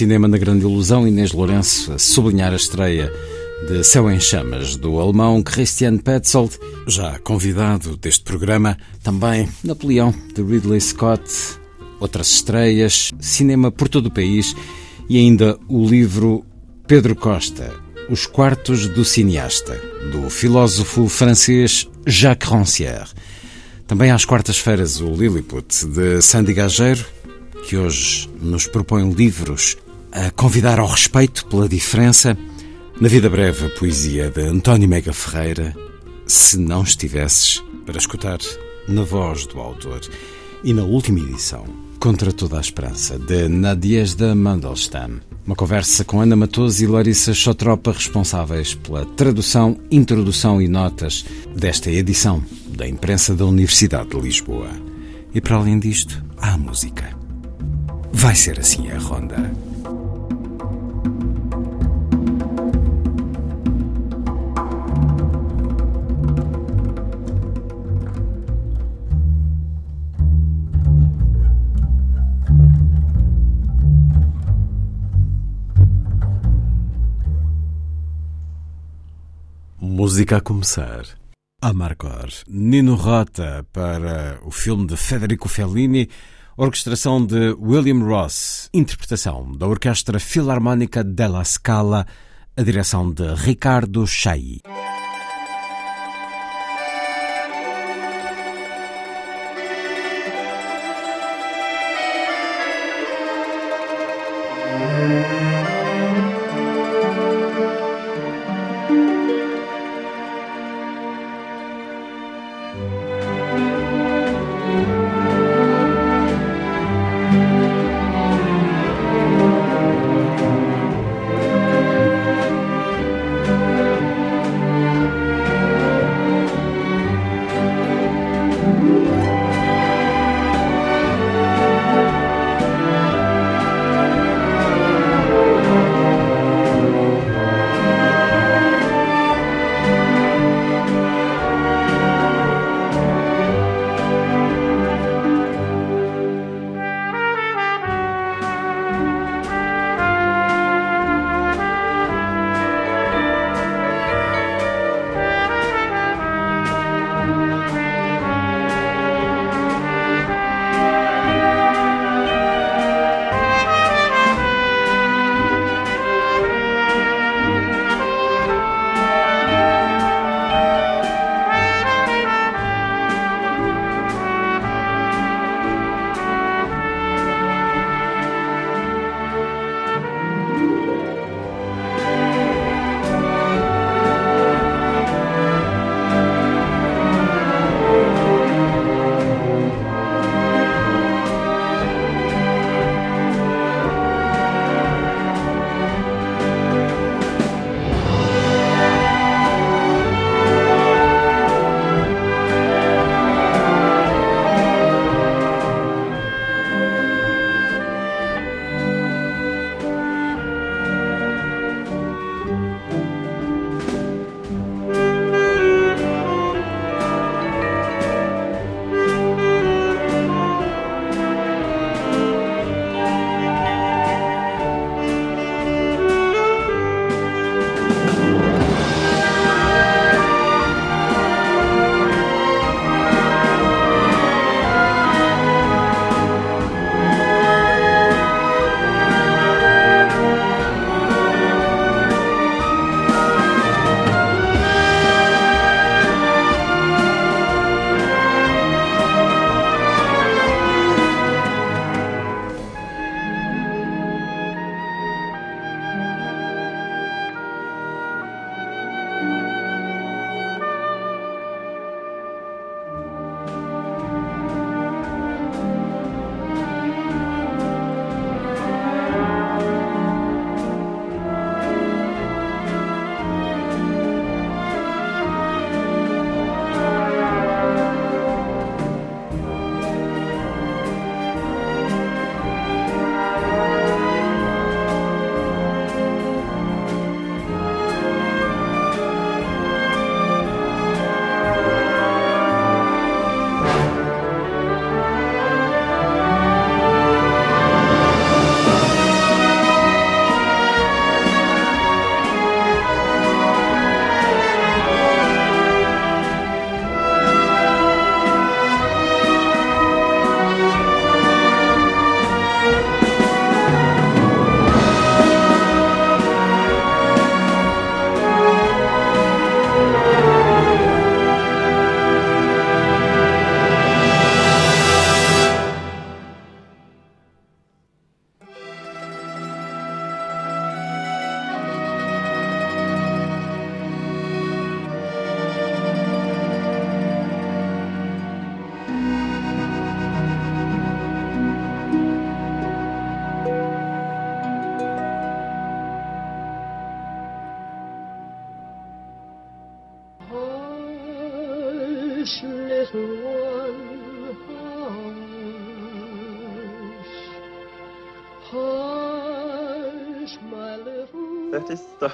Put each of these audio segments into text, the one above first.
Cinema na Grande Ilusão, Inês Lourenço a sublinhar a estreia de Céu em Chamas, do alemão Christian Petzold, já convidado deste programa, também Napoleão, de Ridley Scott, outras estreias, cinema por todo o país e ainda o livro Pedro Costa, Os Quartos do Cineasta, do filósofo francês Jacques Rancière. Também às quartas-feiras o Lilliput, de Sandy Gageiro, que hoje nos propõe livros a convidar ao respeito pela diferença. Na vida breve, a poesia de António Mega Ferreira, se não estivesses, para escutar na voz do autor. E na última edição, Contra toda a Esperança, de Nadiezda Mandelstam. Uma conversa com Ana Matoso e Larissa Chotropa, responsáveis pela tradução, introdução e notas desta edição da imprensa da Universidade de Lisboa. E para além disto, há música. Vai ser assim a ronda. Música a começar. Amargor. Nino Rota para o filme de Federico Fellini, orquestração de William Ross, interpretação da Orquestra Filarmónica della Scala, a direção de Ricardo Chailly.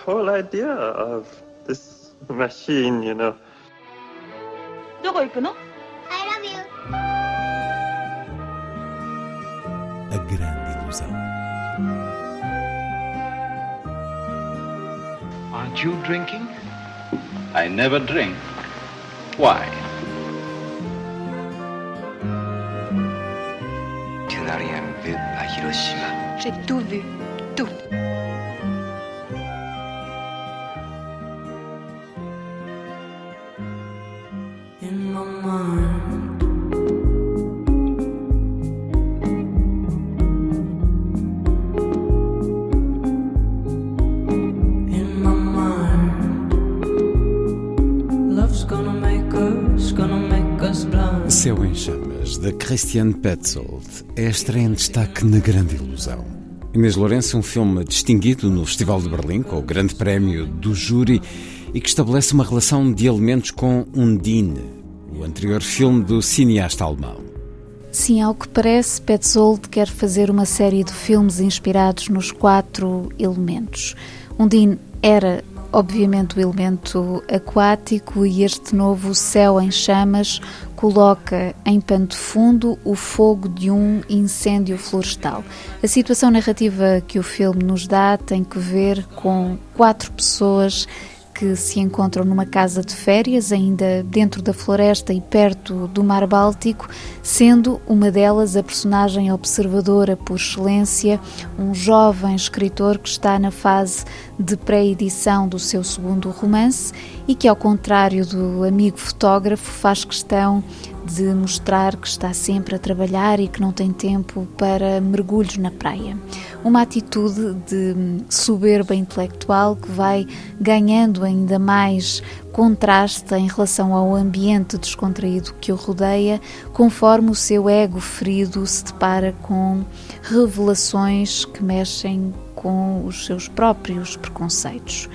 whole idea of this machine, you know. どこ行くの I love you. A grande ilusão. Aren't you drinking? I never drink. Why? Tu n'as rien vu à Hiroshima. J'ai tout vu. Christian Petzold, é a estreia em destaque na Grande Ilusão. Inês Lourenço é um filme distinguido no Festival de Berlim, com o grande prémio do júri, e que estabelece uma relação de elementos com Undine, o anterior filme do cineasta alemão. Sim, ao que parece, Petzold quer fazer uma série de filmes inspirados nos quatro elementos. Undine era, obviamente, o elemento aquático e este novo Céu em Chamas coloca em pano de fundo o fogo de um incêndio florestal. A situação narrativa que o filme nos dá tem que ver com quatro pessoas que se encontram numa casa de férias, ainda dentro da floresta e perto do Mar Báltico, sendo uma delas a personagem observadora por excelência, um jovem escritor que está na fase de pré-edição do seu segundo romance e que, ao contrário do amigo fotógrafo, faz questão de mostrar que está sempre a trabalhar e que não tem tempo para mergulhos na praia. Uma atitude de soberba intelectual que vai ganhando ainda mais contraste em relação ao ambiente descontraído que o rodeia, conforme o seu ego ferido se depara com revelações que mexem com os seus próprios preconceitos.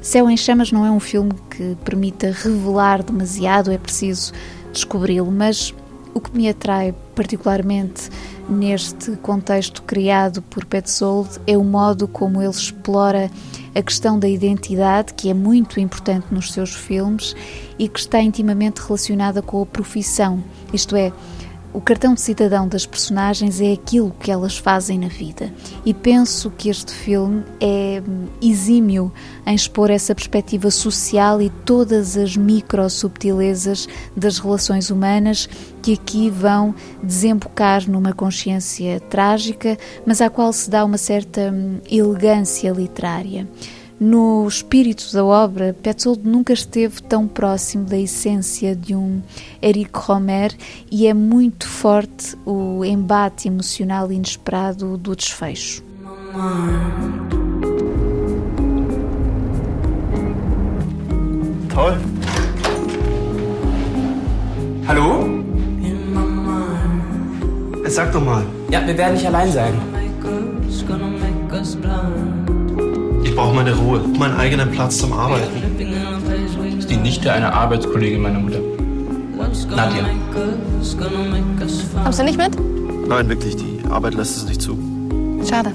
Céu em Chamas não é um filme que permita revelar demasiado, é preciso descobri-lo, mas o que me atrai particularmente neste contexto criado por Petzold é o modo como ele explora a questão da identidade, que é muito importante nos seus filmes e que está intimamente relacionada com a profissão, isto é, o cartão de cidadão das personagens é aquilo que elas fazem na vida. E penso que este filme é exímio em expor essa perspectiva social e todas as micro subtilezas das relações humanas que aqui vão desembocar numa consciência trágica, mas à qual se dá uma certa elegância literária. No espírito da obra, Petzold nunca esteve tão próximo da essência de um Eric Romer e é muito forte o embate emocional inesperado do desfecho. Toll. Hallo? Sag doch mal. Ja, wir werden nicht allein sein. Ich brauche meine Ruhe, meinen eigenen Platz zum Arbeiten. Ist die Nichte einer Arbeitskollegin meiner Mutter. Nadja. Kommst du nicht mit? Nein, wirklich, die Arbeit lässt es nicht zu. Schade.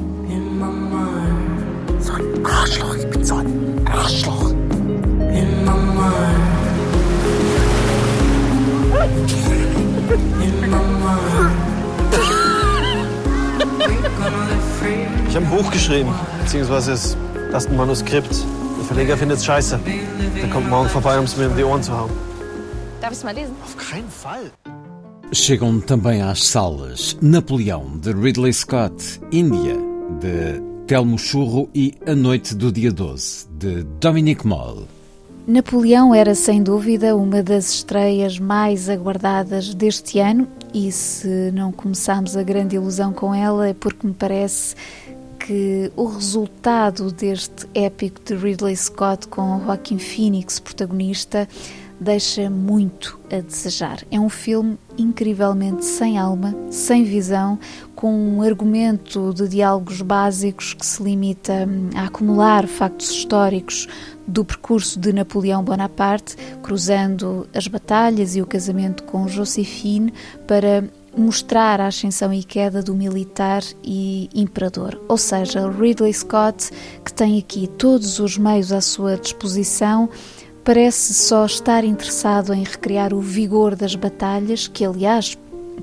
So ein Arschloch, ich bin so ein Arschloch. Ich habe ein Buch geschrieben, beziehungsweise das ist ein Manuskript. Der Verleger findet es scheiße. Der kommt morgen vorbei, um es mir in die Ohren zu hauen. Darf ich es mal lesen? Auf keinen Fall. Chegam também às salas Napoleão, de Ridley Scott, Índia, de Telmo Churro e A Noite do Dia 12, de Dominic Moll. Napoleão era sem dúvida uma das estreias mais aguardadas deste ano e se não começámos a grande ilusão com ela é porque me parece que o resultado deste épico de Ridley Scott com Joaquin Phoenix protagonista deixa muito a desejar. É um filme incrivelmente sem alma, sem visão, com um argumento de diálogos básicos que se limita hum, a acumular factos históricos do percurso de Napoleão Bonaparte, cruzando as batalhas e o casamento com Josephine para mostrar a ascensão e queda do militar e imperador. Ou seja, Ridley Scott, que tem aqui todos os meios à sua disposição, parece só estar interessado em recriar o vigor das batalhas, que aliás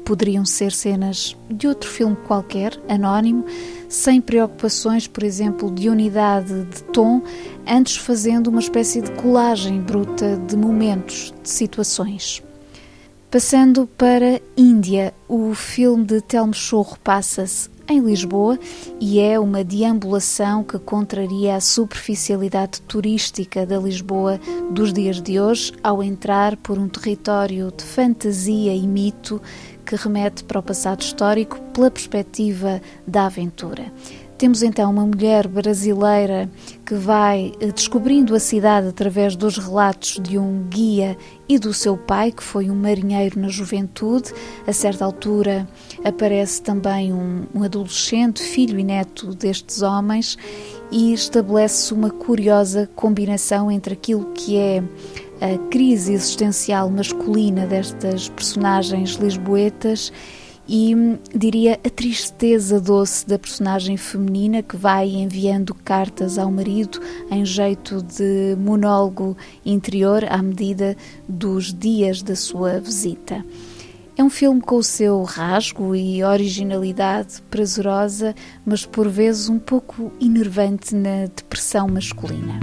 poderiam ser cenas de outro filme qualquer, anónimo, sem preocupações, por exemplo, de unidade de tom, antes fazendo uma espécie de colagem bruta de momentos, de situações. Passando para Índia, o filme de Telmo Chorro passa-se em Lisboa e é uma deambulação que contraria a superficialidade turística da Lisboa dos dias de hoje ao entrar por um território de fantasia e mito que remete para o passado histórico pela perspectiva da aventura. Temos então uma mulher brasileira que vai eh, descobrindo a cidade através dos relatos de um guia e do seu pai, que foi um marinheiro na juventude. A certa altura aparece também um, um adolescente, filho e neto destes homens, e estabelece uma curiosa combinação entre aquilo que é a crise existencial masculina destas personagens lisboetas e diria a tristeza doce da personagem feminina que vai enviando cartas ao marido em jeito de monólogo interior à medida dos dias da sua visita. É um filme com o seu rasgo e originalidade prazerosa, mas por vezes um pouco enervante na depressão masculina.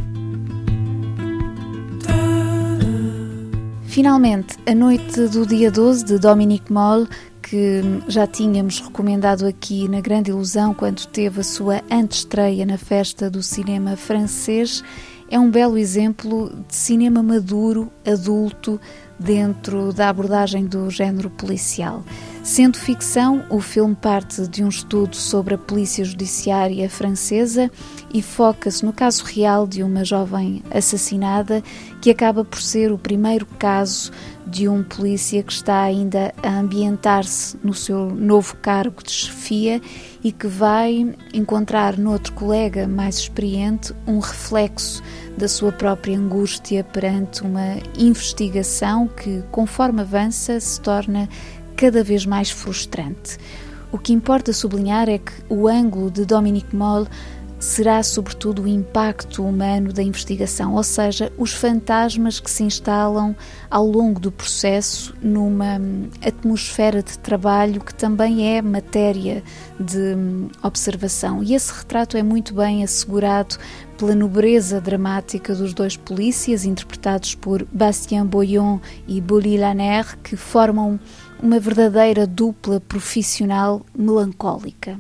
Finalmente, a noite do dia 12 de Dominique Moll que já tínhamos recomendado aqui na Grande Ilusão quando teve a sua antestreia na festa do cinema francês, é um belo exemplo de cinema maduro, adulto, dentro da abordagem do género policial. Sendo ficção, o filme parte de um estudo sobre a polícia judiciária francesa e foca-se no caso real de uma jovem assassinada que acaba por ser o primeiro caso de um polícia que está ainda a ambientar-se no seu novo cargo de chefia e que vai encontrar no outro colega mais experiente um reflexo da sua própria angústia perante uma investigação que, conforme avança, se torna cada vez mais frustrante. O que importa sublinhar é que o ângulo de Dominique Moll será sobretudo o impacto humano da investigação, ou seja, os fantasmas que se instalam ao longo do processo numa hum, atmosfera de trabalho que também é matéria de hum, observação. E esse retrato é muito bem assegurado pela nobreza dramática dos dois polícias, interpretados por Bastien Boyon e Bully Laner, que formam uma verdadeira dupla profissional melancólica.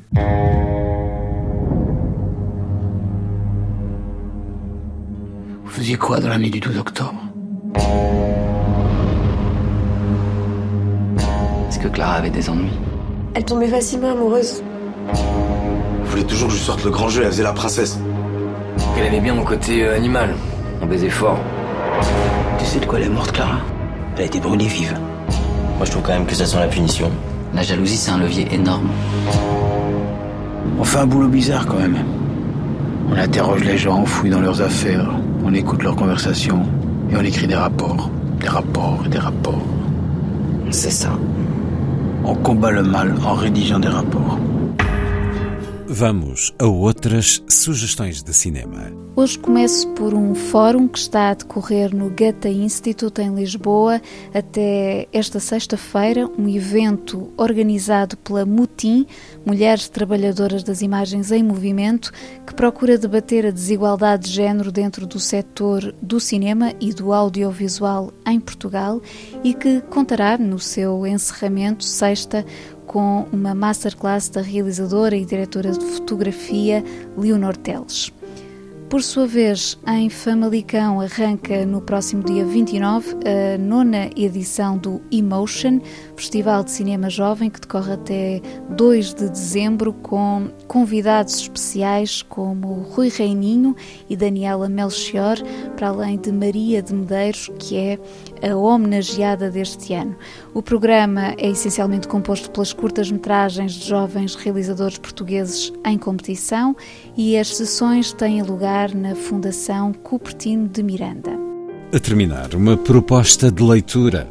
Faisiez quoi dans la nuit du 12 octobre Est-ce que Clara avait des ennuis Elle tombait facilement amoureuse. Vous voulez toujours que je sorte le grand jeu, elle faisait la princesse. Elle aimait bien mon côté euh, animal. On baisait fort. Tu sais de quoi elle est morte, Clara Elle a été brûlée vive. Moi, je trouve quand même que ça sent la punition. La jalousie, c'est un levier énorme. On fait un boulot bizarre quand même. On interroge les gens, on fouille dans leurs affaires, on écoute leurs conversations et on écrit des rapports, des rapports et des rapports. C'est ça. On combat le mal en rédigeant des rapports. Vamos a outras sugestões de cinema. Hoje começo por um fórum que está a decorrer no Gata Institute em Lisboa até esta sexta-feira, um evento organizado pela MUTIM, Mulheres Trabalhadoras das Imagens em Movimento, que procura debater a desigualdade de género dentro do setor do cinema e do audiovisual em Portugal e que contará no seu encerramento sexta com uma masterclass da realizadora e diretora de fotografia Leonor Teles. Por sua vez, em Famalicão arranca no próximo dia 29 a nona edição do Emotion, Festival de Cinema Jovem que decorre até 2 de dezembro com convidados especiais como Rui Reininho e Daniela Melchior, para além de Maria de Medeiros, que é a homenageada deste ano. O programa é essencialmente composto pelas curtas-metragens de jovens realizadores portugueses em competição e as sessões têm lugar na Fundação Cupertino de Miranda. A terminar, uma proposta de leitura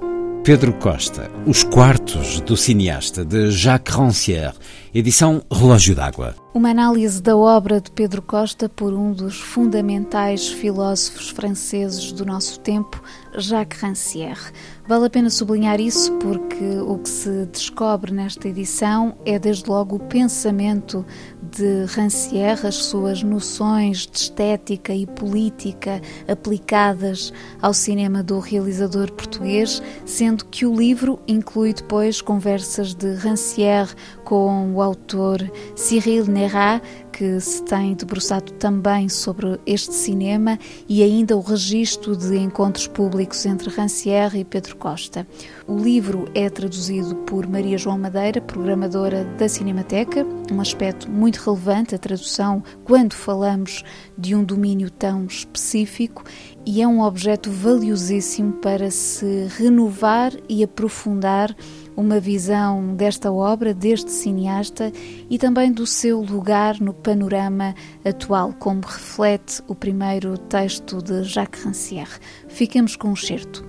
Pedro Costa, Os Quartos do Cineasta, de Jacques Rancière, edição Relógio d'Água. Uma análise da obra de Pedro Costa por um dos fundamentais filósofos franceses do nosso tempo, Jacques Rancière. Vale a pena sublinhar isso porque o que se descobre nesta edição é desde logo o pensamento de Rancière, as suas noções de estética e política aplicadas ao cinema do realizador português, sendo que o livro inclui depois conversas de Rancière com o autor Cyril Nérat, que se tem debruçado também sobre este cinema e ainda o registro de encontros públicos entre Rancière e Pedro Costa. O livro é traduzido por Maria João Madeira, programadora da Cinemateca, um aspecto muito relevante a tradução quando falamos de um domínio tão específico e é um objeto valiosíssimo para se renovar e aprofundar uma visão desta obra, deste cineasta e também do seu lugar no panorama atual, como reflete o primeiro texto de Jacques Rancière. Fiquemos com um certo.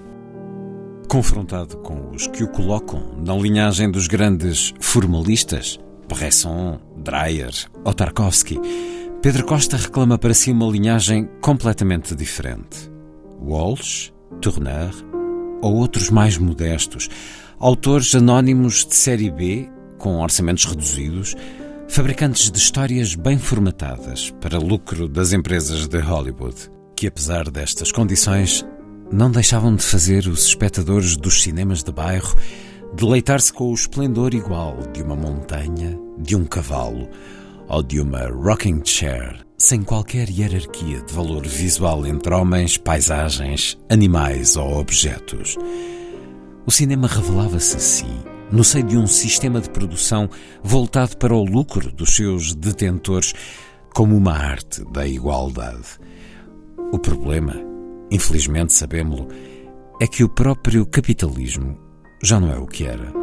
Confrontado com os que o colocam na linhagem dos grandes formalistas, Bresson, Dreyer ou Tarkovsky, Pedro Costa reclama para si uma linhagem completamente diferente. Walsh, Tourneur ou outros mais modestos, autores anónimos de série B, com orçamentos reduzidos, fabricantes de histórias bem formatadas para lucro das empresas de Hollywood, que apesar destas condições não deixavam de fazer os espectadores dos cinemas de bairro deleitar-se com o esplendor igual de uma montanha, de um cavalo ou de uma rocking chair, sem qualquer hierarquia de valor visual entre homens, paisagens, animais ou objetos. O cinema revelava-se assim, no seio de um sistema de produção voltado para o lucro dos seus detentores, como uma arte da igualdade. O problema, infelizmente sabemos-lo, é que o próprio capitalismo já não é o que era.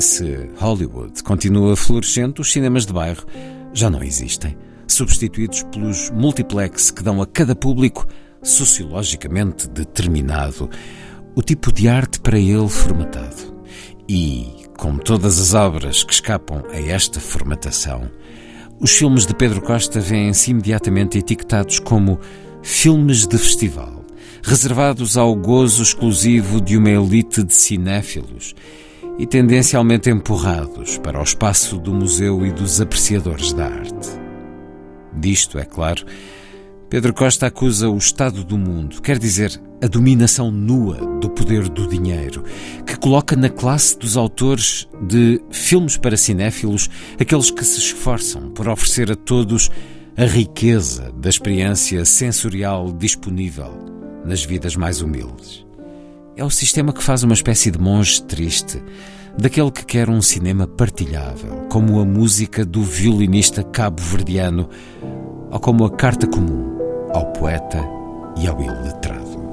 Se Hollywood continua florescente, os cinemas de bairro já não existem, substituídos pelos multiplex que dão a cada público, sociologicamente determinado, o tipo de arte para ele formatado. E, como todas as obras que escapam a esta formatação, os filmes de Pedro Costa vêm-se imediatamente etiquetados como filmes de festival, reservados ao gozo exclusivo de uma elite de cinéfilos e tendencialmente empurrados para o espaço do museu e dos apreciadores da arte. Disto, é claro, Pedro Costa acusa o estado do mundo, quer dizer, a dominação nua do poder do dinheiro, que coloca na classe dos autores de filmes para cinéfilos aqueles que se esforçam por oferecer a todos a riqueza da experiência sensorial disponível nas vidas mais humildes. É o sistema que faz uma espécie de monge triste, daquele que quer um cinema partilhável, como a música do violinista cabo-verdiano ou como a carta comum ao poeta e ao iletrado.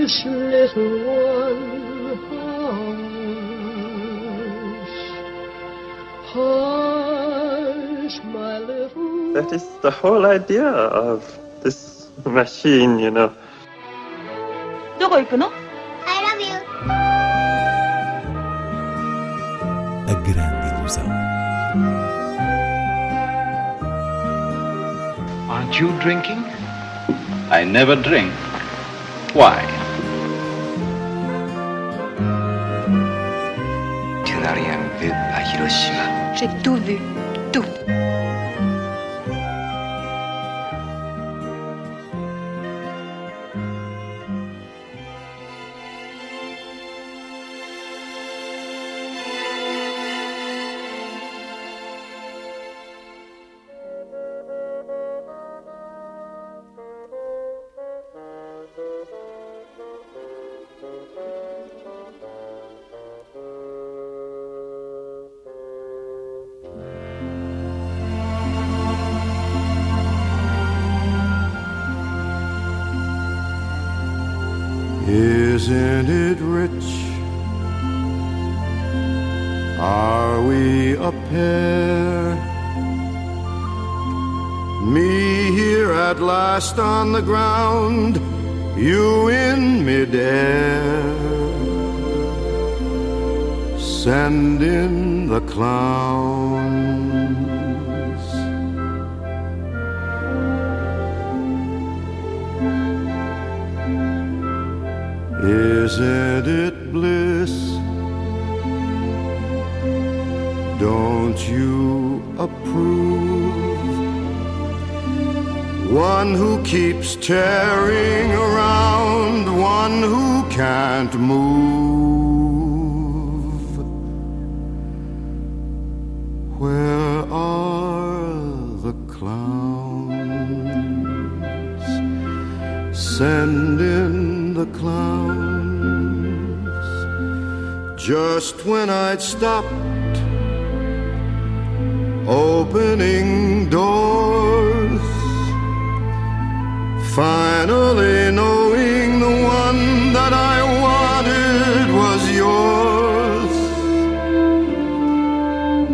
Hush, little one, hush, hush, my little. That is the whole idea of this machine, you know. どこ行くの I love you. A grande ilusão. Aren't you drinking? I never drink. Why? Tu n'as rien vu à Hiroshima. J'ai tout vu. Tout. Send in the clowns. Isn't it bliss? Don't you approve? One who keeps tearing around, one who can't move. Send in the clowns. Just when I'd stopped opening doors. Finally knowing the one that I wanted was yours.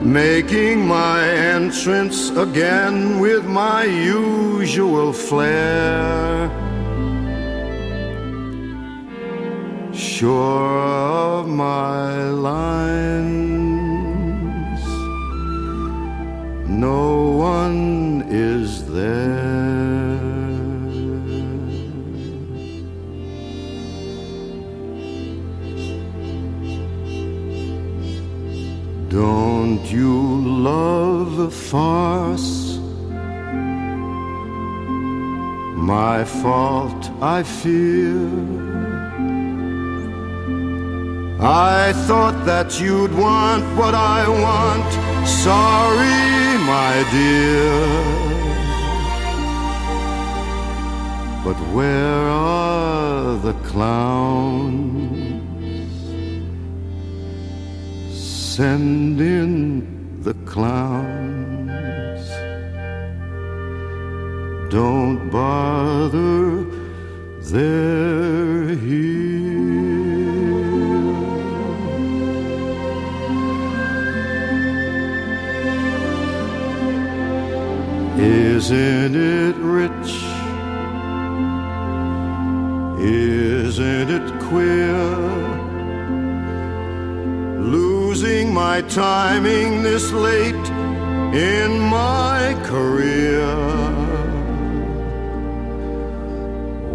Making my entrance again with my usual flair. Sure of my lines no one is there. Don't you love a farce? My fault, I fear. I thought that you'd want what I want. Sorry, my dear. But where are the clowns? Send in the clowns. Don't bother, they're here. Isn't it rich? Isn't it queer? Losing my timing this late in my career.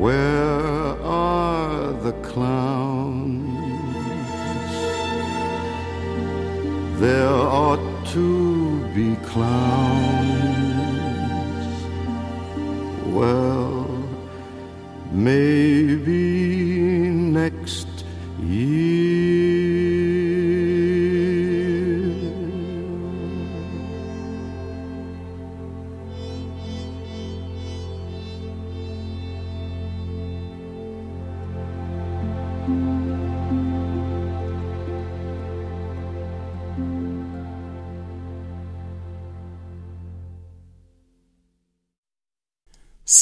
Where are the clowns? There ought to be clowns. Maybe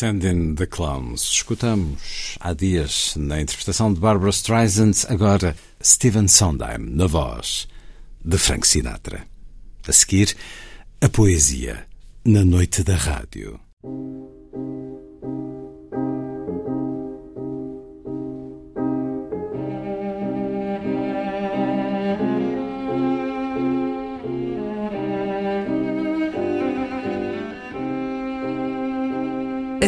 Send in the Clowns. Escutamos há dias na interpretação de Barbara Streisand, agora Stephen Sondheim na voz de Frank Sinatra. A seguir, a poesia na noite da rádio.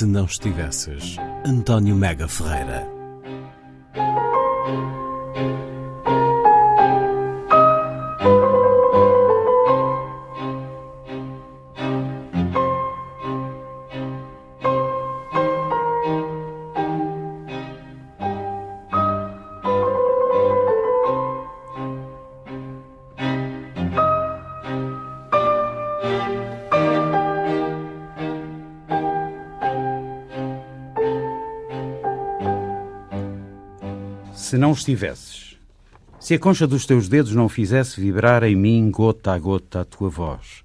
Se não estivesses, António Mega Ferreira. Não estivesses, se a concha dos teus dedos não fizesse vibrar em mim gota a gota a tua voz,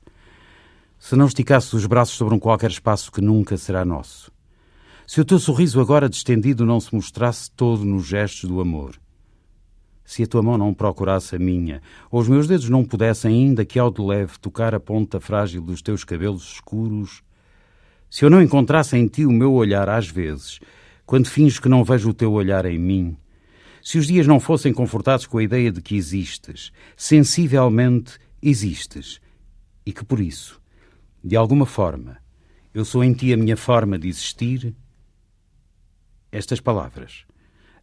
se não esticasses os braços sobre um qualquer espaço que nunca será nosso, se o teu sorriso agora distendido não se mostrasse todo nos gestos do amor, se a tua mão não procurasse a minha, ou os meus dedos não pudessem, ainda que ao de leve, tocar a ponta frágil dos teus cabelos escuros, se eu não encontrasse em ti o meu olhar às vezes, quando finges que não vejo o teu olhar em mim, se os dias não fossem confortados com a ideia de que existes, sensivelmente existes, e que por isso, de alguma forma, eu sou em ti a minha forma de existir, estas palavras,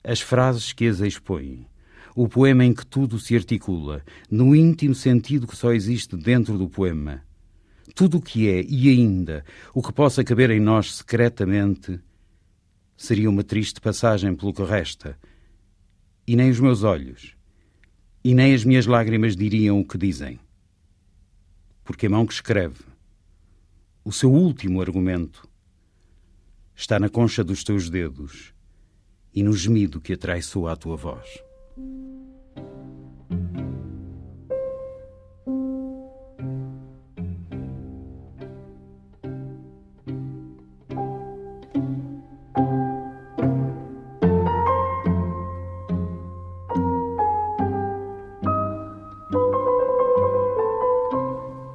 as frases que as expõem, o poema em que tudo se articula, no íntimo sentido que só existe dentro do poema. Tudo o que é e ainda o que possa caber em nós secretamente seria uma triste passagem pelo que resta. E nem os meus olhos, e nem as minhas lágrimas diriam o que dizem. Porque a mão que escreve, o seu último argumento, está na concha dos teus dedos e no gemido que atraiçoa a tua voz.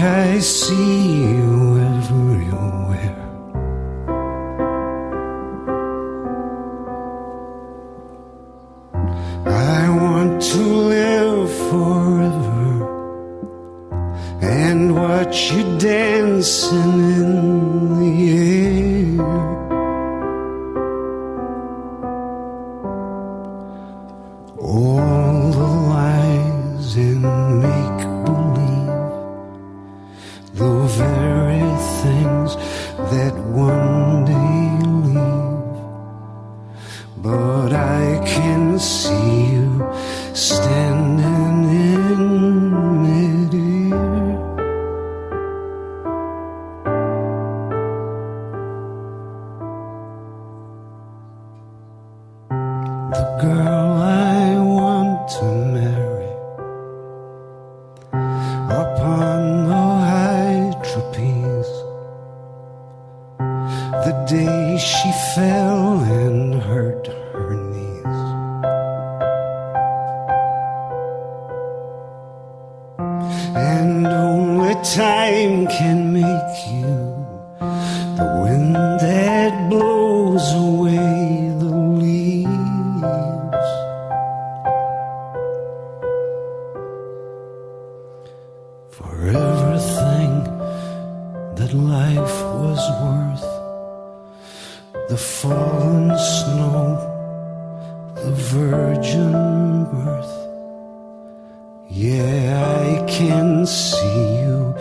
I see you. virgin birth. Yeah, I can see you.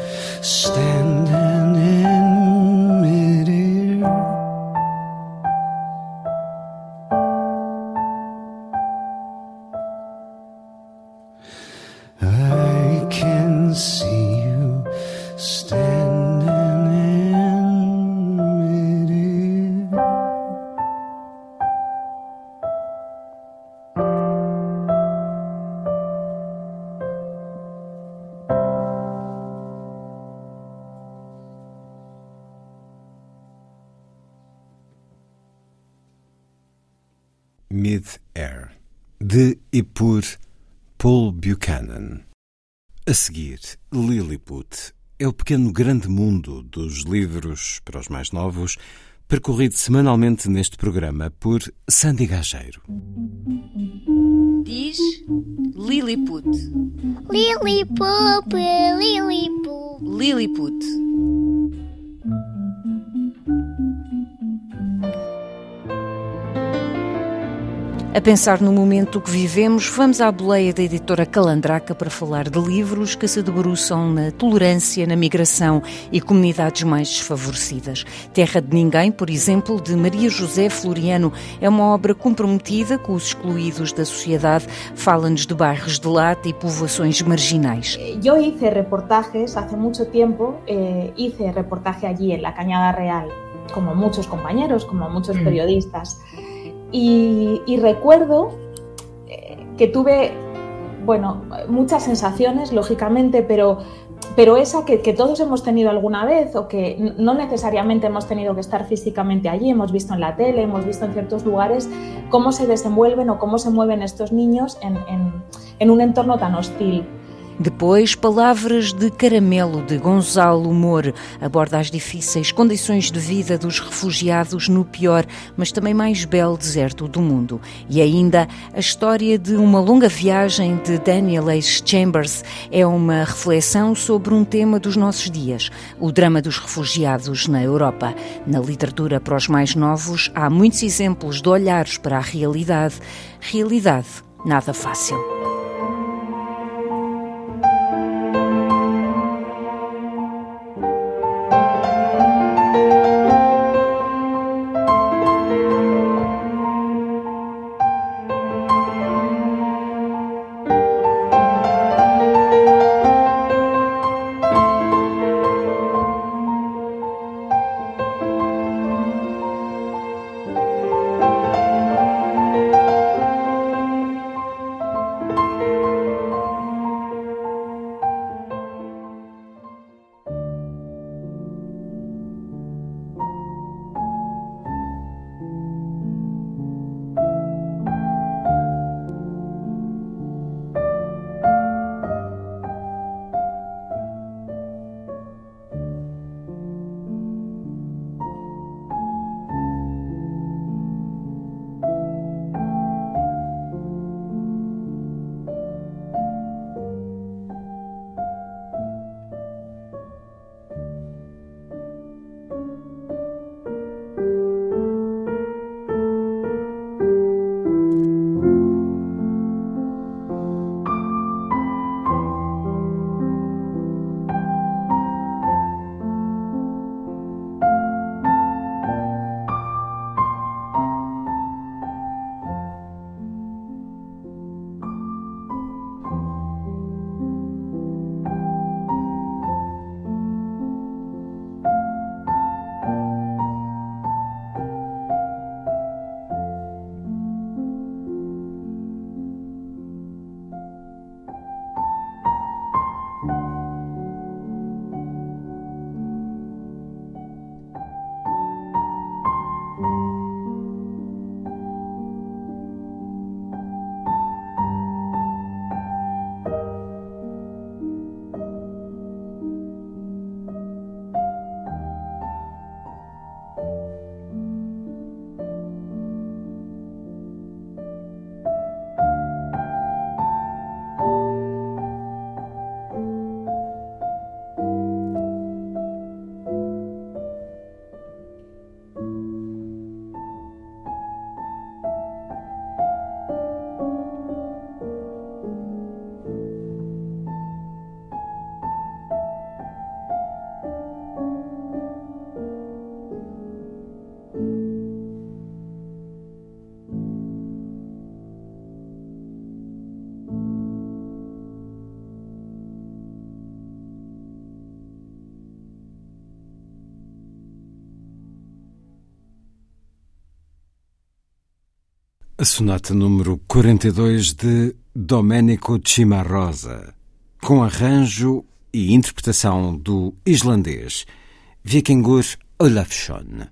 E por Paul Buchanan. A seguir, Lilliput é o pequeno grande mundo dos livros para os mais novos, percorrido semanalmente neste programa por Sandy Gageiro. Diz Lilliput. Lilliput, Lilliput. Lilliput. A pensar no momento que vivemos, vamos à boleia da editora Calandraca para falar de livros que se debruçam na tolerância, na migração e comunidades mais desfavorecidas. Terra de Ninguém, por exemplo, de Maria José Floriano, é uma obra comprometida com os excluídos da sociedade, fala-nos de bairros de lata e povoações marginais. Eu hice reportajes hace muito tempo, eh, hice reportaje allí en la Cañada Real, como muchos compañeros, como muchos periodistas. Y, recuerdo eh, que tuve, bueno, muchas sensaciones, lógicamente, pero, pero esa que, todos hemos tenido alguna vez o que no necesariamente hemos tenido que estar físicamente allí, hemos visto en la tele, hemos visto en ciertos lugares cómo se desenvuelven o cómo se mueven estos niños en, en un entorno tan hostil. Depois, Palavras de Caramelo, de Gonzalo Moura, aborda as difíceis condições de vida dos refugiados no pior, mas também mais belo deserto do mundo. E ainda, a história de uma longa viagem de Daniel Ace Chambers é uma reflexão sobre um tema dos nossos dias, o drama dos refugiados na Europa. Na literatura para os mais novos, há muitos exemplos de olhares para a realidade. Realidade nada fácil. Sonata número 42 de Domenico Cimarosa, com arranjo e interpretação do islandês Vikingur Olafsson.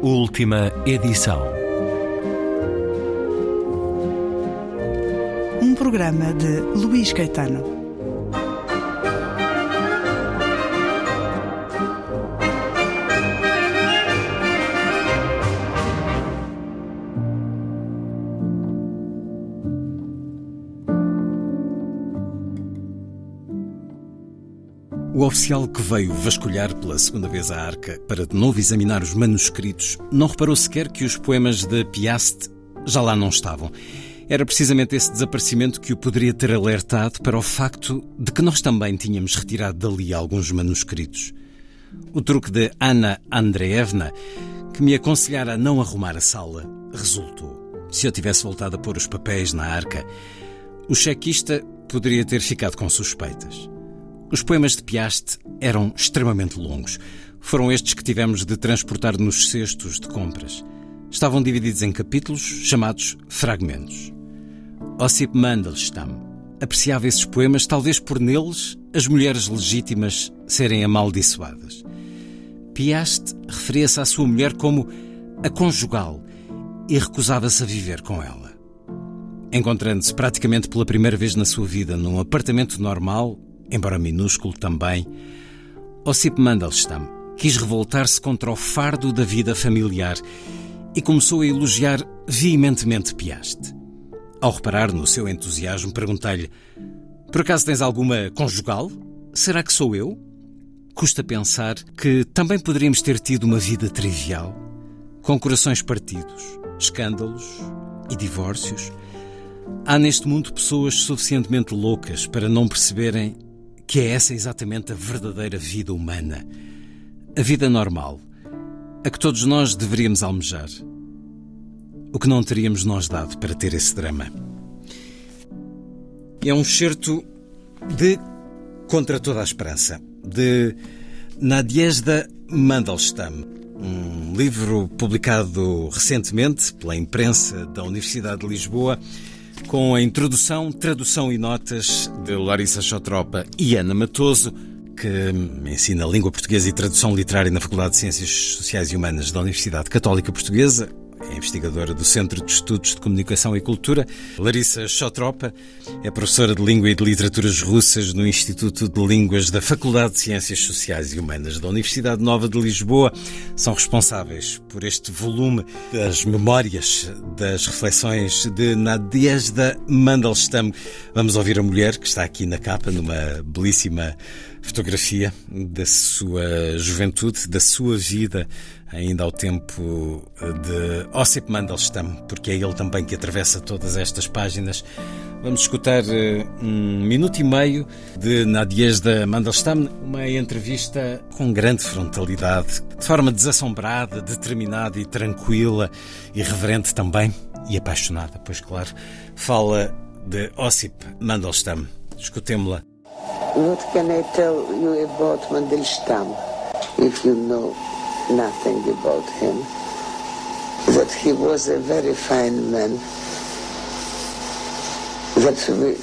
Última edição. Programa de Luís Caetano. O oficial que veio vasculhar pela segunda vez a arca para de novo examinar os manuscritos não reparou sequer que os poemas de Piast já lá não estavam. Era precisamente esse desaparecimento que o poderia ter alertado para o facto de que nós também tínhamos retirado dali alguns manuscritos. O truque de Ana Andreevna, que me aconselhara a não arrumar a sala, resultou. Se eu tivesse voltado a pôr os papéis na arca, o chequista poderia ter ficado com suspeitas. Os poemas de Piaste eram extremamente longos. Foram estes que tivemos de transportar nos cestos de compras. Estavam divididos em capítulos chamados fragmentos. Ossip Mandelstam apreciava esses poemas, talvez por neles as mulheres legítimas serem amaldiçoadas. Piaste referia-se à sua mulher como a conjugal e recusava-se a viver com ela. Encontrando-se praticamente pela primeira vez na sua vida num apartamento normal, embora minúsculo também, Ossip Mandelstam quis revoltar-se contra o fardo da vida familiar e começou a elogiar veementemente Piaste. Ao reparar no seu entusiasmo, perguntei-lhe: Por acaso tens alguma conjugal? Será que sou eu? Custa pensar que também poderíamos ter tido uma vida trivial, com corações partidos, escândalos e divórcios. Há neste mundo pessoas suficientemente loucas para não perceberem que é essa exatamente a verdadeira vida humana. A vida normal, a que todos nós deveríamos almejar. O que não teríamos nós dado para ter esse drama. É um certo de Contra toda a Esperança, de Nadiezda Mandelstam, um livro publicado recentemente pela imprensa da Universidade de Lisboa, com a introdução, tradução e notas de Larissa Chotropa e Ana Matoso, que ensina língua portuguesa e tradução literária na Faculdade de Ciências Sociais e Humanas da Universidade Católica Portuguesa, é investigadora do Centro de Estudos de Comunicação e Cultura. Larissa Chotropa é professora de Língua e de Literaturas Russas no Instituto de Línguas da Faculdade de Ciências Sociais e Humanas da Universidade Nova de Lisboa. São responsáveis por este volume das memórias, das reflexões de Nadiezda Mandelstam. Vamos ouvir a mulher que está aqui na capa, numa belíssima fotografia da sua juventude, da sua vida ainda ao tempo de Ossip Mandelstam, porque é ele também que atravessa todas estas páginas. Vamos escutar eh, um minuto e meio de Nadiezda Mandelstam, uma entrevista com grande frontalidade, de forma desassombrada, determinada e tranquila, irreverente também e apaixonada, pois claro, fala de Ossip Mandelstam. Escutemos-la. What can I tell you about Mandelstam, if you know nothing about him? That he was a very fine man, that we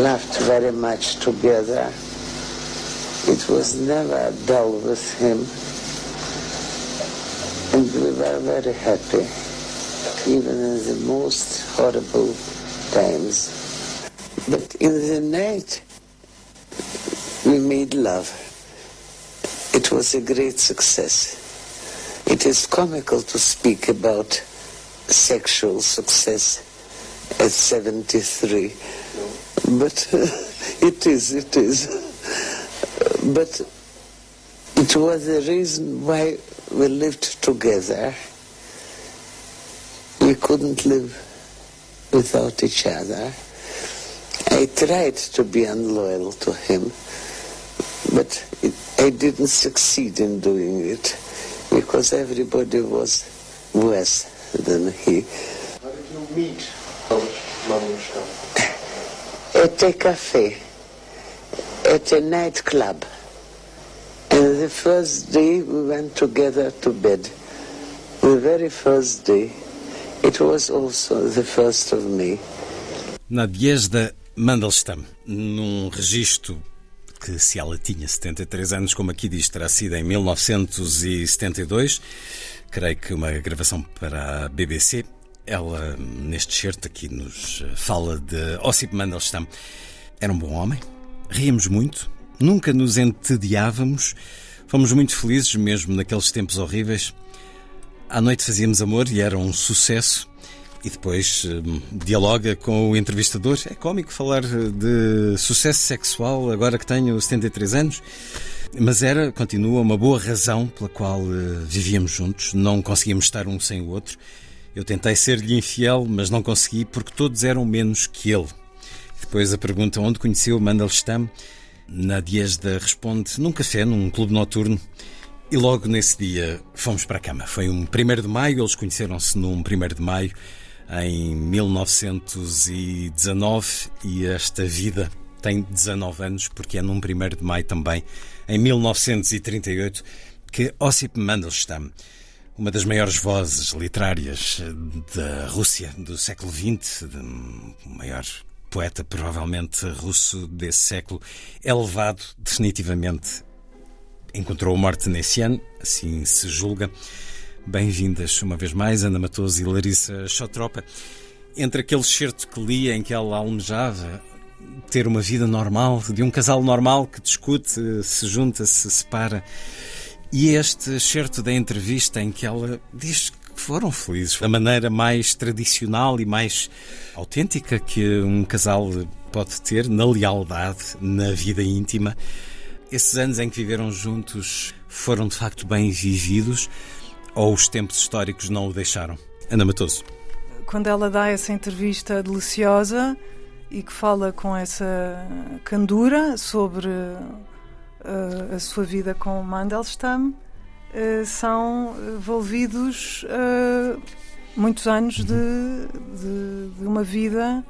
laughed very much together. It was never dull with him, and we were very happy, even in the most horrible times. But in the night, we made love. It was a great success. It is comical to speak about sexual success at 73, but it is, it is. But it was the reason why we lived together. We couldn't live without each other. I tried to be unloyal to him, but it, I didn't succeed in doing it because everybody was worse than he. How did you meet Mamushka? At a cafe, at a nightclub. And the first day we went together to bed. The very first day, it was also the first of May. Nadiezda Mandelstam, num registro que, se ela tinha 73 anos, como aqui diz, terá sido em 1972, creio que uma gravação para a BBC. Ela, neste certo aqui, nos fala de Ossip Mandelstam. Era um bom homem, ríamos muito, nunca nos entediávamos, fomos muito felizes, mesmo naqueles tempos horríveis. À noite fazíamos amor e era um sucesso. E depois hum, dialoga com o entrevistador. É cómico falar de sucesso sexual agora que tenho 73 anos. Mas era, continua, uma boa razão pela qual uh, vivíamos juntos. Não conseguíamos estar um sem o outro. Eu tentei ser-lhe infiel, mas não consegui porque todos eram menos que ele. Depois a pergunta onde conheceu Mandelstam. Nadiesda responde num café, num clube noturno. E logo nesse dia fomos para a cama. Foi um 1 de maio, eles conheceram-se num 1 de maio em 1919 e esta vida tem 19 anos porque é num 1 de maio também, em 1938, que Ossip Mandelstam, uma das maiores vozes literárias da Rússia do século XX, o maior poeta provavelmente russo desse século, é levado definitivamente. Encontrou a morte nesse ano, assim se julga. Bem-vindas uma vez mais, Ana Matoso e Larissa Chotropa. Entre aquele certo que lia em que ela almejava ter uma vida normal, de um casal normal que discute, se junta, se separa, e este certo da entrevista em que ela diz que foram felizes, da maneira mais tradicional e mais autêntica que um casal pode ter, na lealdade, na vida íntima. Esses anos em que viveram juntos foram de facto bem vividos ou os tempos históricos não o deixaram? Ana Matoso. Quando ela dá essa entrevista deliciosa e que fala com essa candura sobre uh, a sua vida com Mandelstam, uh, são envolvidos uh, muitos anos de, de, de uma vida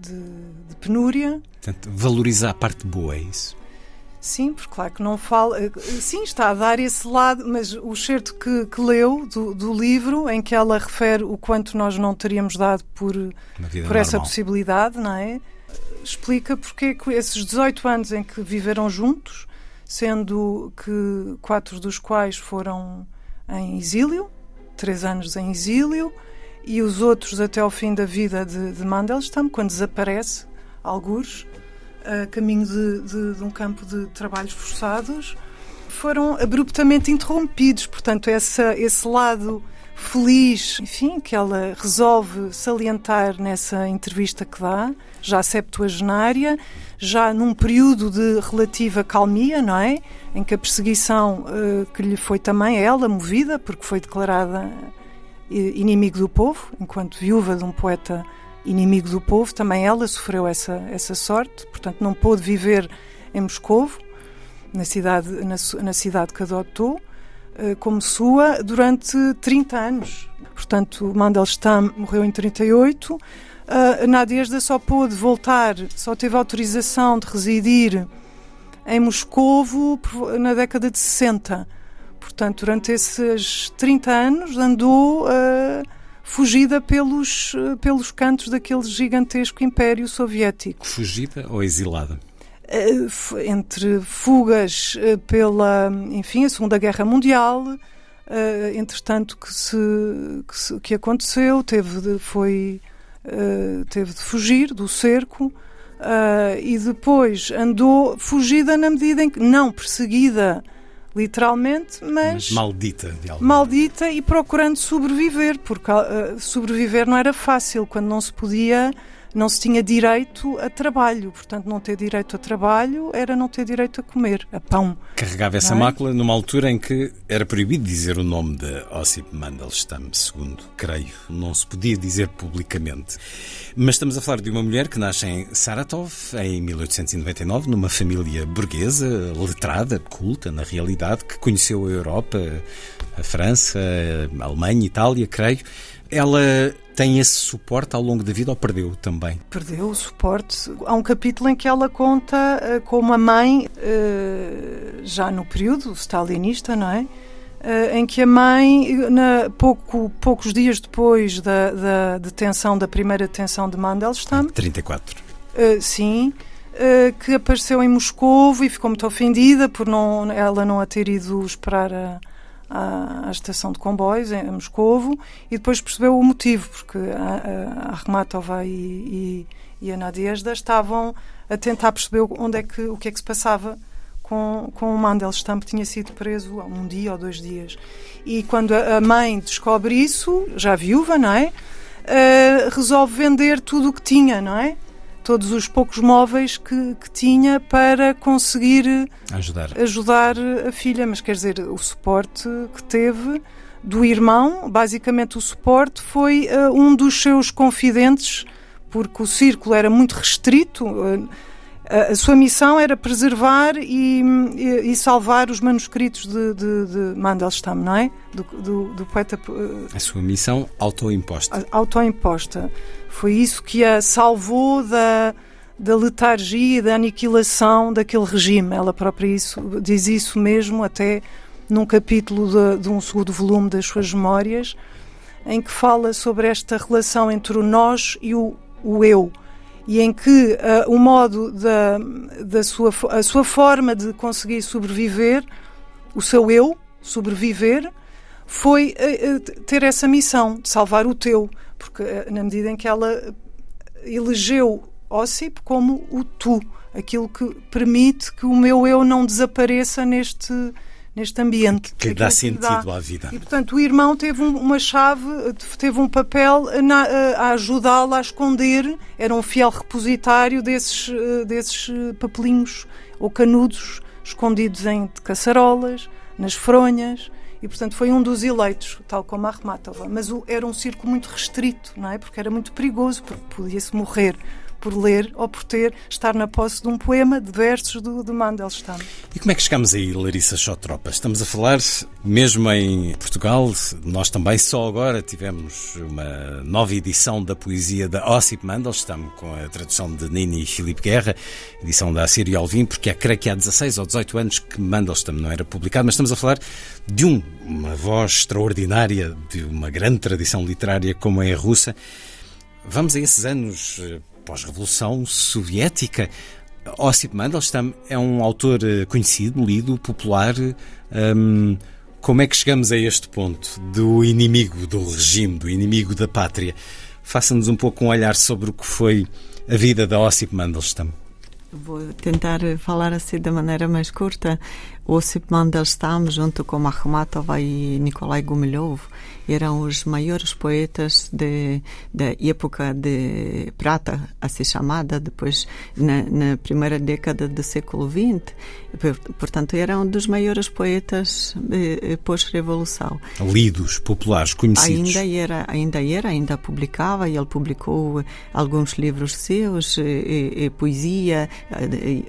de, de penúria. Portanto, valorizar a parte boa, é isso? Sim, porque claro que não fala. Eh, sim, está a dar esse lado, mas o certo que, que leu do, do, livro, em que ela refere o quanto nós não teríamos dado por, por essa possibilidade, não é? Explica porque é que esses 18 anos em que viveram juntos, sendo que quatro dos quais foram em exílio, três anos em exílio, e os outros até ao fim da vida de, de Mandelstam, quando desaparece, algures, a caminho de, de, de um campo de trabalhos forçados, foram abruptamente interrompidos. Portanto, essa, esse lado feliz, enfim, que ela resolve salientar nessa entrevista que dá, já septuagenária, já num período de relativa calmia, não é? Em que a perseguição uh, que lhe foi também ela movida, porque foi declarada eh, inimigo do povo, enquanto viúva de um poeta inimigo do povo, também ela sofreu essa, essa sorte, portanto não pôde viver em Moscovo, na cidade, na, na cidade que adotou, eh, como sua, durante 30 anos. Portanto, Mandelstam morreu em 38, a Nadezhda só pôde voltar, só teve autorização de residir em Moscovo na década de 60. Portanto, durante esses 30 anos andou... Uh, fugida pelos, eh, pelos cantos daquele gigantesco império soviético. Fugida ou exilada? Eh, entre fugas eh, pela, enfim, a Segunda Guerra Mundial, entretanto que se, que, se, que aconteceu, teve de, foi, teve de fugir do cerco e depois andou fugida na medida em que, não perseguida, literalmente, mas, maldita, maldita e procurando sobreviver, porque uh, sobreviver não era fácil quando não se podia não se tinha direito a trabalho. Portanto, não ter direito a trabalho era não ter direito a comer, a pão. Carregava essa é? mácula numa altura em que era proibido dizer o nome de Ossip Mandelstam, segundo creio. Não se podia dizer publicamente. Mas estamos a falar de uma mulher que nasce em Saratov, em 1899, numa família burguesa, letrada, culta, na realidade, que conheceu a Europa, a França, a Alemanha, a Itália, creio. Ela tem esse suporte ao longo da vida ou perdeu também? Perdeu o suporte. Há um capítulo em que ela conta uh, com a mãe, uh, já no período stalinista, não é? Uh, em que a mãe, na, pouco, poucos dias depois da, da detenção, da primeira detenção de Mandelstam... 34. sim, que apareceu em Moscou e ficou muito ofendida por não, ela não a ter ido esperar a, à, à, estação de comboios em Moscovo e depois percebeu o motivo, porque a, a, a Rematova e, e, e a Nadezhda estavam a tentar perceber onde é que, o que é que se passava com, com o Mandelstam, que tinha sido preso há um dia ou dois dias. E quando a mãe descobre isso, já viúva, não é? Uh, resolve vender tudo o que tinha, não é? Todos os poucos móveis que, que tinha para conseguir ajudar. ajudar a filha. Mas quer dizer, o suporte que teve do irmão, basicamente o suporte foi uh, um dos seus confidentes, porque o círculo era muito restrito. Uh, a sua missão era preservar e, e, e salvar os manuscritos de, de, de, Mandelstam, não é? Do, do, do poeta. Eh, a sua missão autoimposta. Autoimposta. Foi isso que a salvou da, da letargia e da aniquilação daquele regime. Ela própria isso, diz isso mesmo até num capítulo de, de um segundo volume das suas memórias, em que fala sobre esta relação entre o nós e o, o eu e em que uh, o modo da, da sua, a sua forma de conseguir sobreviver, o seu eu sobreviver, foi uh, ter essa missão de salvar o teu, porque uh, na medida em que ela elegeu Ossip como o tu, aquilo que permite que o meu eu não desapareça neste neste ambiente. Que dá sentido dá. à vida. E, portanto, o irmão teve um, uma chave, teve um papel na, a ajudá-la a esconder, era um fiel repositário desses, eh, desses eh, papelinhos ou canudos escondidos em caçarolas, nas fronhas, e portanto foi um dos eleitos, tal como a Armatova. Mas o, era um círculo muito restrito, não é? Porque era muito perigoso, porque podia-se morrer por ler ou por ter, estar na posse de um poema de versos do, do Mandelstam. E como é que chegamos aí, Larissa Chotropa? Estamos a falar, mesmo em Portugal, nós também só agora tivemos uma nova edição da poesia da Ossip Mandelstam, com a tradução de Nini e Filipe Guerra, edição da Assírio Alvim, porque é, creio que há 16 ou 18 anos que Mandelstam não era publicado, mas estamos a falar de um, uma voz extraordinária, de uma grande tradição literária como é a russa. Vamos a esses anos eh, pós-revolução soviética. Ossip Mandelstam é um autor eh, conhecido, lido, popular. Um, como é que chegamos a este ponto do inimigo do regime, do inimigo da pátria? Faça-nos um pouco um olhar sobre o que foi a vida da Ossip Mandelstam. Vou tentar falar assim da maneira mais curta. Ossip Mandelstam, junto com Akhmatova e Nikolai Gumilyov, eram os maiores poetas de, da época de prata, assim chamada, depois na, na primeira década do século XX. Portanto, eram dos maiores poetas eh, pós-revolução. Lidos, populares, conhecidos. Ainda era, ainda era, ainda publicava, e ele publicou alguns livros seus, e, e poesia,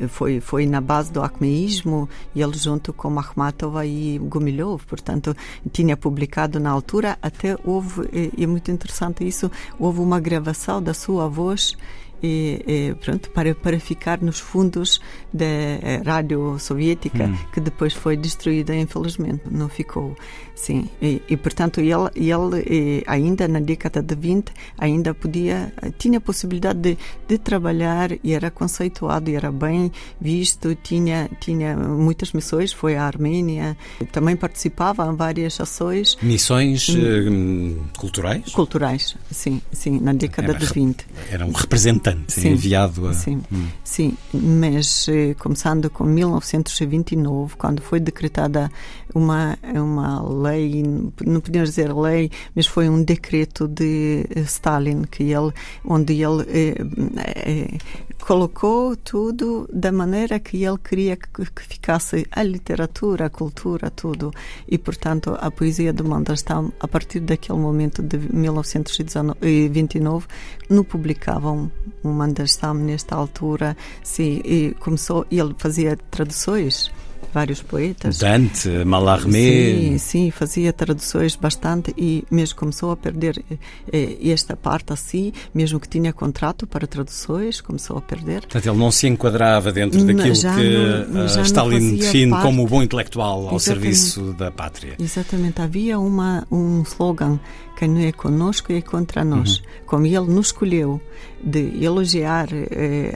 foi, foi na base do acmeísmo, e ele junto com Akhmatova e Gumilyov, portanto, tinha publicado na altura até houve, e é muito interessante isso, houve uma gravação da sua voz e, e, pronto, para, para ficar nos fundos da eh, rádio soviética, hum. que depois foi destruída, infelizmente, não ficou. Sim, e, e portanto ele, ele e, ainda na década de 20 ainda podia, tinha possibilidade de, de trabalhar e era conceituado e era bem visto, tinha, tinha muitas missões, foi à Arménia, também participava em várias ações. Missões hum, culturais? Culturais, sim, sim, na década era, de 20. Era um representante sim, enviado a... Sim, hum. sim, mas eh, começando com 1929, quando foi decretada uma, uma lei, não podemos dizer lei, mas foi um decreto de eh, Stalin que ele, onde ele eh, eh, colocou tudo da maneira que ele queria que, ficasse a literatura, a cultura, tudo. E, portanto, a poesia do Mandelstam, a partir daquele momento de 1929, não publicavam o Mandelstam nesta altura. Sim, e começou, ele fazia traduções vários poetas. Dante, Mallarmé. Sim, sim, fazia traduções bastante e mesmo começou a perder eh, esta parte assim, mesmo que tinha contrato para traduções, começou a perder. Portanto, ele não se enquadrava dentro daquilo já que não, uh, Stalin define parte. como o bom intelectual ao Exatamente. serviço da pátria. Exatamente, havia uma, um slogan quem não é conosco é contra nós. Uhum. Como ele nos escolheu de elogiar eh,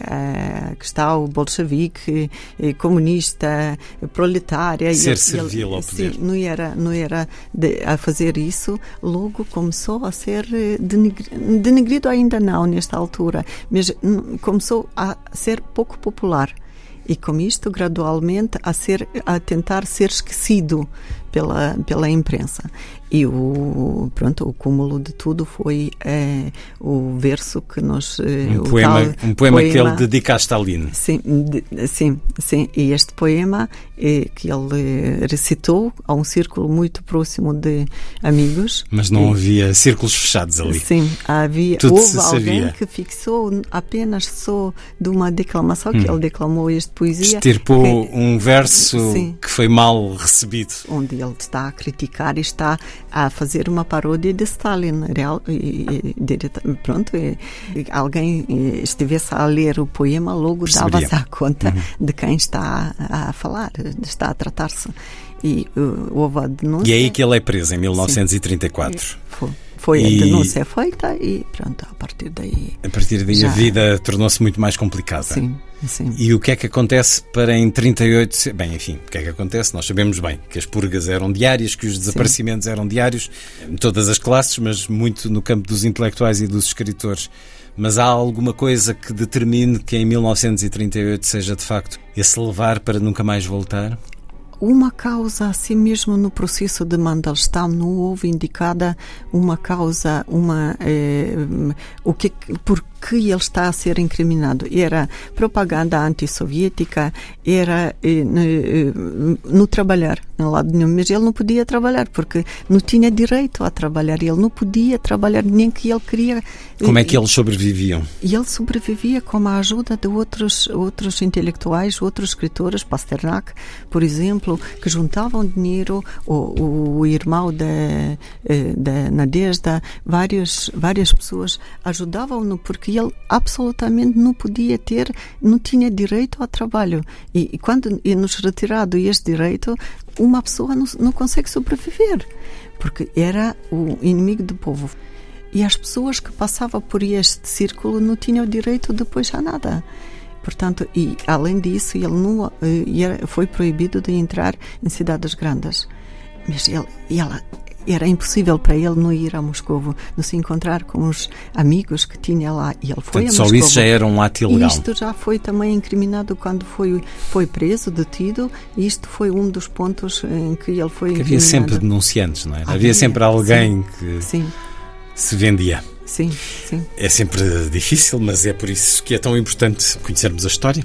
a questão bolchevique, eh, comunista, proletária. Ser servil ao poder. Sim, não era, não era de, a fazer isso, logo começou a ser eh, denegrido, denegrido ainda não nesta altura, mas começou a ser pouco popular e com isto gradualmente a ser a tentar ser esquecido pela pela imprensa e o pronto o cúmulo de tudo foi é, o verso que nós eh, um poema tal, um poema, poema, que ele dedica a Stalin. Sim de, sim sim e este poema é, que ele recitou a um círculo muito próximo de amigos. Mas não e, havia círculos fechados ali. Sim havia Tudo houve alguém que fixou apenas só de uma declamação hum. que ele declamou este poesia estirpou que, um verso sim, que foi mal recebido. Onde ele está a criticar e está a fazer uma paródia de Stalin. Real, e, e, pronto, e, alguém estivesse a ler o poema, logo dava-se a conta uhum. de quem está a, a falar, está a tratar-se. E uh, houve a denúncia. E é aí que ele é preso, em 1934. Sim. Foi. Foi e... a denúncia feita e pronto, a partir daí. A partir daí já... a vida tornou-se muito mais complicada. Sim, sim. E o que é que acontece para em 38. Bem, enfim, o que é que acontece? Nós sabemos bem que as purgas eram diárias, que os desaparecimentos sim. eram diários, em todas as classes, mas muito no campo dos intelectuais e dos escritores. Mas há alguma coisa que determine que em 1938 seja de facto esse levar para nunca mais voltar? Uma causa, assim mesmo no processo de Mandelstam, não houve indicada uma causa, uma eh, o que por que ele está a ser incriminado. Era propaganda antissoviética, era eh, eh, no trabalhar, no lado nenhum, mas ele não podia trabalhar porque não tinha direito a trabalhar, ele não podia trabalhar nem que ele queria. Como é que eles sobreviviam? Ele sobrevivia com a ajuda de outros outros intelectuais, outros escritores, Pasternak, por exemplo, que juntavam dinheiro, o, o irmão da, eh, da Nadezhda, várias várias pessoas ajudavam-no porque ele absolutamente não podia ter, não tinha direito ao trabalho. E, e quando é nos retirado este direito, uma pessoa não, não consegue sobreviver, porque era o inimigo do povo. E as pessoas que passavam por este círculo não tinham direito depois a nada. Portanto, e além disso, ele não eh, foi proibido de entrar em cidades grandes. Mas ele, ela, era impossível para ele não ir a Moscovo, não se encontrar com os amigos que tinha lá. E ele foi Portanto, a Só isso já era um ato ilegal. Isto já foi também incriminado quando foi, foi preso, detido. E isto foi um dos pontos em que ele foi que Havia sempre denunciantes, não é? Havia, havia sempre alguém sim, que sim. se vendia. Sim, sim. É sempre difícil, mas é por isso que é tão importante conhecermos a história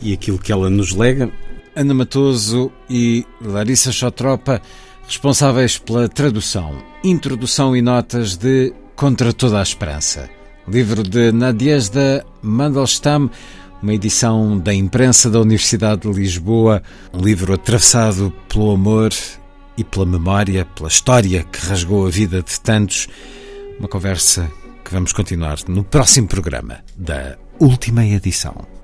e aquilo que ela nos lega. Ana Matoso e Larissa Chotropa responsáveis pela tradução, introdução e notas de Contra toda a Esperança, livro de Nadiezda Mandelstam, uma edição da imprensa da Universidade de Lisboa, um livro atravessado pelo amor e pela memória, pela história que rasgou a vida de tantos. Uma conversa que vamos continuar no próximo programa da última edição.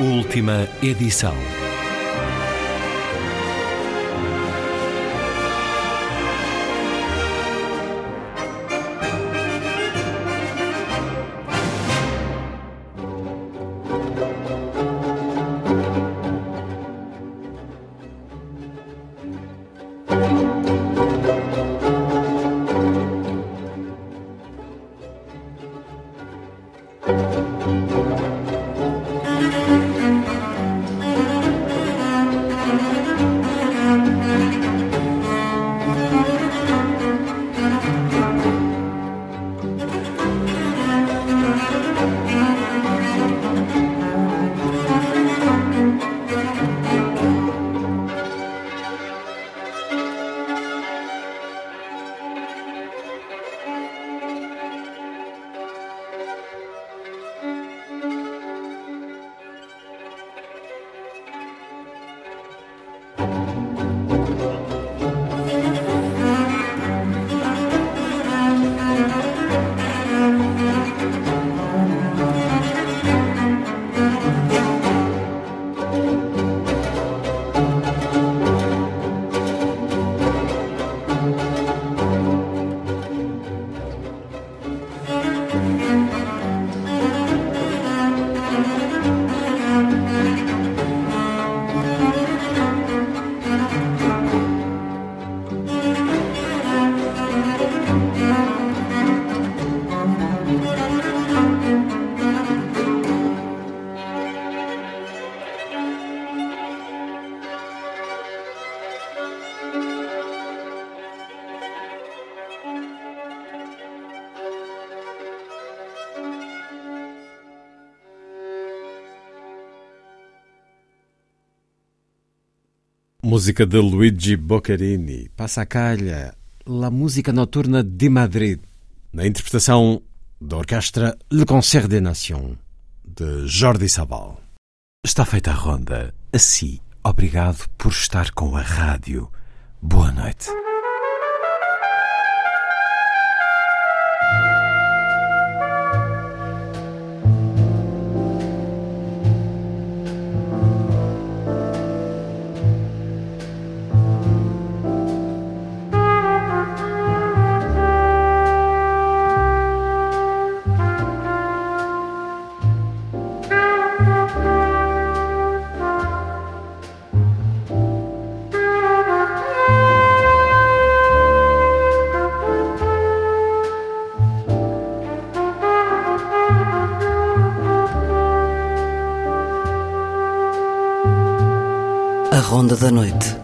Última edição. Música de Luigi Boccherini. Passa a calha. La Música Noturna de Madrid. Na interpretação da orquestra Le Concert des Nations, de Jordi Sabal. Está feita a ronda. Assim, obrigado por estar com a rádio. Boa noite. Da Noite.